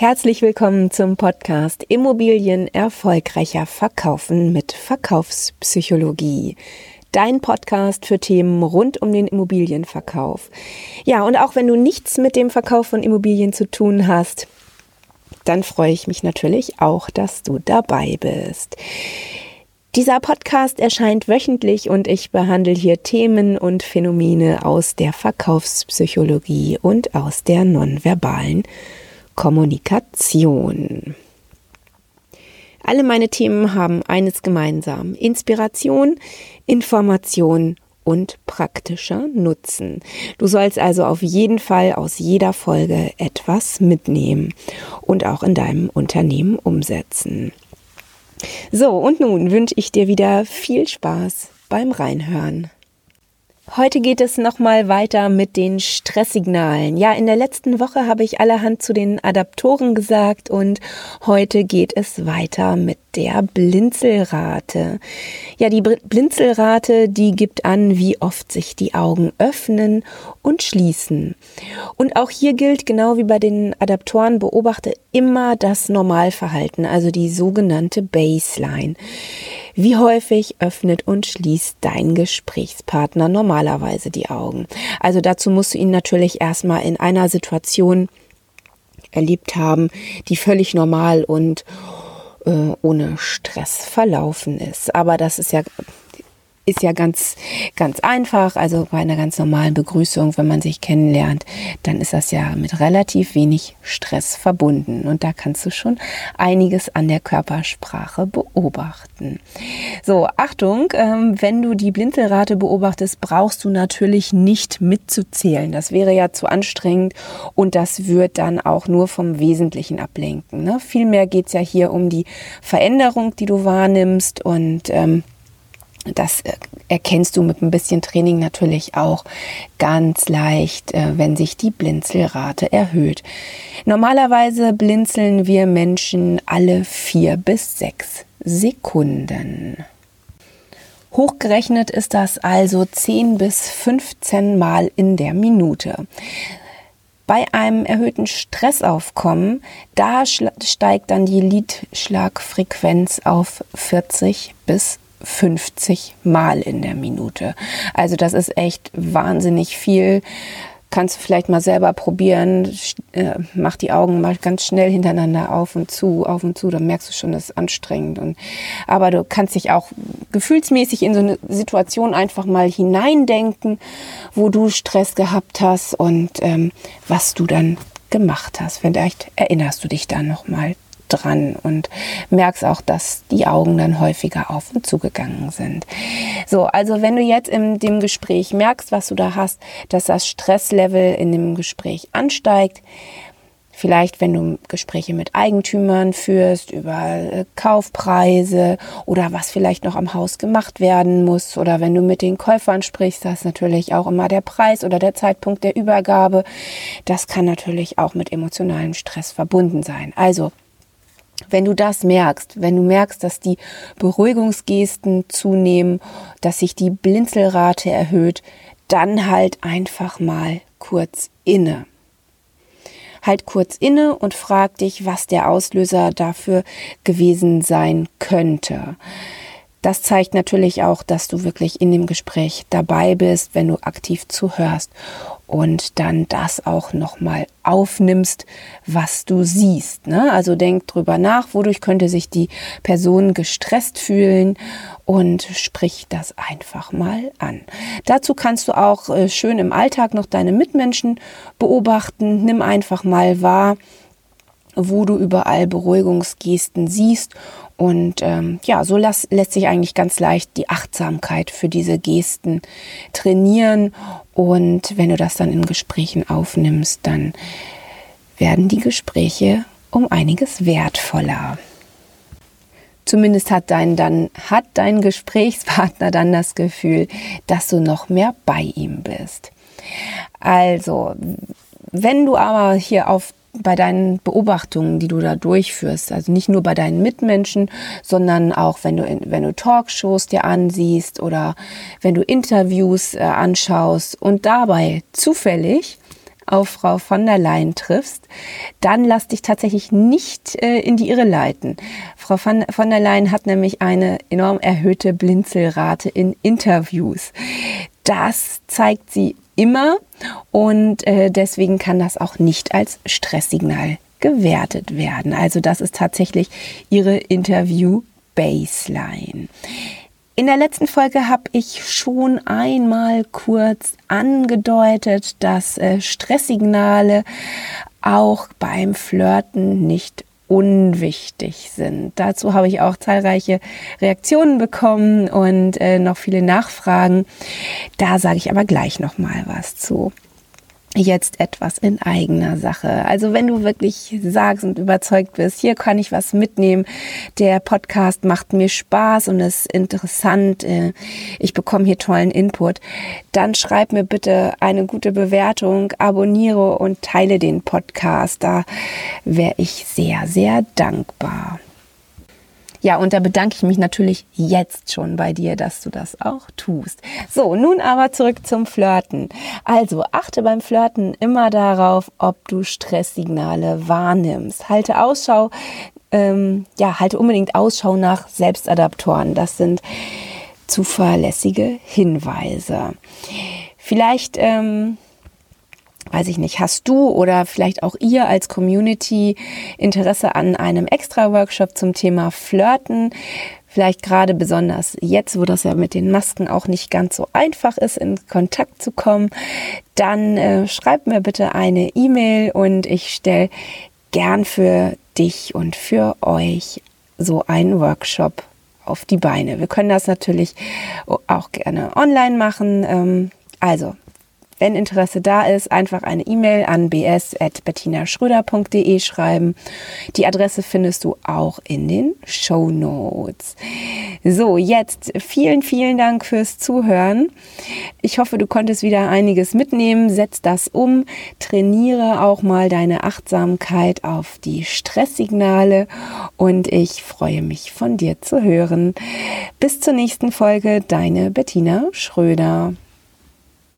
Herzlich willkommen zum Podcast Immobilien erfolgreicher verkaufen mit Verkaufspsychologie. Dein Podcast für Themen rund um den Immobilienverkauf. Ja, und auch wenn du nichts mit dem Verkauf von Immobilien zu tun hast, dann freue ich mich natürlich auch, dass du dabei bist. Dieser Podcast erscheint wöchentlich und ich behandle hier Themen und Phänomene aus der Verkaufspsychologie und aus der nonverbalen Kommunikation. Alle meine Themen haben eines gemeinsam. Inspiration, Information und praktischer Nutzen. Du sollst also auf jeden Fall aus jeder Folge etwas mitnehmen und auch in deinem Unternehmen umsetzen. So, und nun wünsche ich dir wieder viel Spaß beim Reinhören. Heute geht es nochmal weiter mit den Stresssignalen. Ja, in der letzten Woche habe ich allerhand zu den Adaptoren gesagt und heute geht es weiter mit der Blinzelrate. Ja, die Blinzelrate, die gibt an, wie oft sich die Augen öffnen und schließen. Und auch hier gilt, genau wie bei den Adaptoren, beobachte immer das Normalverhalten, also die sogenannte Baseline. Wie häufig öffnet und schließt dein Gesprächspartner normalerweise die Augen? Also dazu musst du ihn natürlich erstmal in einer Situation erlebt haben, die völlig normal und äh, ohne Stress verlaufen ist. Aber das ist ja ist ja ganz, ganz einfach. Also bei einer ganz normalen Begrüßung, wenn man sich kennenlernt, dann ist das ja mit relativ wenig Stress verbunden. Und da kannst du schon einiges an der Körpersprache beobachten. So, Achtung, ähm, wenn du die Blinzelrate beobachtest, brauchst du natürlich nicht mitzuzählen. Das wäre ja zu anstrengend und das wird dann auch nur vom Wesentlichen ablenken. Ne? Vielmehr geht es ja hier um die Veränderung, die du wahrnimmst und ähm, das äh, erkennst du mit ein bisschen Training natürlich auch ganz leicht, äh, wenn sich die Blinzelrate erhöht. Normalerweise blinzeln wir Menschen alle vier bis sechs Sekunden. Hochgerechnet ist das also 10 bis 15 Mal in der Minute. Bei einem erhöhten Stressaufkommen, da steigt dann die Lidschlagfrequenz auf 40 bis 50 Mal in der Minute. Also das ist echt wahnsinnig viel. Kannst du vielleicht mal selber probieren. Äh, mach die Augen mal ganz schnell hintereinander auf und zu, auf und zu. Dann merkst du schon, das ist anstrengend. Und, aber du kannst dich auch gefühlsmäßig in so eine Situation einfach mal hineindenken, wo du Stress gehabt hast und ähm, was du dann gemacht hast. Vielleicht erinnerst du dich dann nochmal dran und merkst auch, dass die Augen dann häufiger auf und zugegangen sind. So, also wenn du jetzt in dem Gespräch merkst, was du da hast, dass das Stresslevel in dem Gespräch ansteigt, Vielleicht, wenn du Gespräche mit Eigentümern führst über äh, Kaufpreise oder was vielleicht noch am Haus gemacht werden muss oder wenn du mit den Käufern sprichst, das ist natürlich auch immer der Preis oder der Zeitpunkt der Übergabe. Das kann natürlich auch mit emotionalem Stress verbunden sein. Also wenn du das merkst, wenn du merkst, dass die Beruhigungsgesten zunehmen, dass sich die Blinzelrate erhöht, dann halt einfach mal kurz inne. Halt kurz inne und frag dich, was der Auslöser dafür gewesen sein könnte. Das zeigt natürlich auch, dass du wirklich in dem Gespräch dabei bist, wenn du aktiv zuhörst und dann das auch nochmal aufnimmst, was du siehst. Ne? Also denk drüber nach, wodurch könnte sich die Person gestresst fühlen und sprich das einfach mal an. Dazu kannst du auch äh, schön im Alltag noch deine Mitmenschen beobachten. Nimm einfach mal wahr, wo du überall Beruhigungsgesten siehst. Und ähm, ja, so las, lässt sich eigentlich ganz leicht die Achtsamkeit für diese Gesten trainieren. Und wenn du das dann in Gesprächen aufnimmst, dann werden die Gespräche um einiges wertvoller. Zumindest hat dein, dann, hat dein Gesprächspartner dann das Gefühl, dass du noch mehr bei ihm bist. Also, wenn du aber hier auf bei deinen Beobachtungen, die du da durchführst, also nicht nur bei deinen Mitmenschen, sondern auch wenn du, wenn du Talkshows dir ansiehst oder wenn du Interviews äh, anschaust und dabei zufällig auf Frau von der Leyen triffst, dann lass dich tatsächlich nicht äh, in die Irre leiten. Frau von, von der Leyen hat nämlich eine enorm erhöhte Blinzelrate in Interviews. Das zeigt sie immer und äh, deswegen kann das auch nicht als Stresssignal gewertet werden. Also das ist tatsächlich ihre Interview-Baseline. In der letzten Folge habe ich schon einmal kurz angedeutet, dass äh, Stresssignale auch beim Flirten nicht unwichtig sind. Dazu habe ich auch zahlreiche Reaktionen bekommen und äh, noch viele Nachfragen. Da sage ich aber gleich noch mal was zu jetzt etwas in eigener Sache. Also wenn du wirklich sagst und überzeugt bist, hier kann ich was mitnehmen, der Podcast macht mir Spaß und ist interessant, äh, ich bekomme hier tollen Input, dann schreib mir bitte eine gute Bewertung, abonniere und teile den Podcast. Da wäre ich sehr, sehr dankbar. Ja, und da bedanke ich mich natürlich jetzt schon bei dir, dass du das auch tust. So, nun aber zurück zum Flirten. Also achte beim Flirten immer darauf, ob du Stresssignale wahrnimmst. Halte Ausschau, ähm, ja, halte unbedingt Ausschau nach Selbstadaptoren. Das sind zuverlässige Hinweise. Vielleicht ähm, weiß ich nicht, hast du oder vielleicht auch ihr als Community Interesse an einem extra Workshop zum Thema Flirten? Vielleicht gerade besonders jetzt, wo das ja mit den Masken auch nicht ganz so einfach ist, in Kontakt zu kommen, dann äh, schreib mir bitte eine E-Mail und ich stelle gern für dich und für euch so einen Workshop auf die Beine. Wir können das natürlich auch gerne online machen. Ähm, also wenn Interesse da ist, einfach eine E-Mail an bs.bettinaschröder.de schreiben. Die Adresse findest du auch in den Show Notes. So, jetzt vielen, vielen Dank fürs Zuhören. Ich hoffe, du konntest wieder einiges mitnehmen. Setz das um. Trainiere auch mal deine Achtsamkeit auf die Stresssignale und ich freue mich von dir zu hören. Bis zur nächsten Folge, deine Bettina Schröder.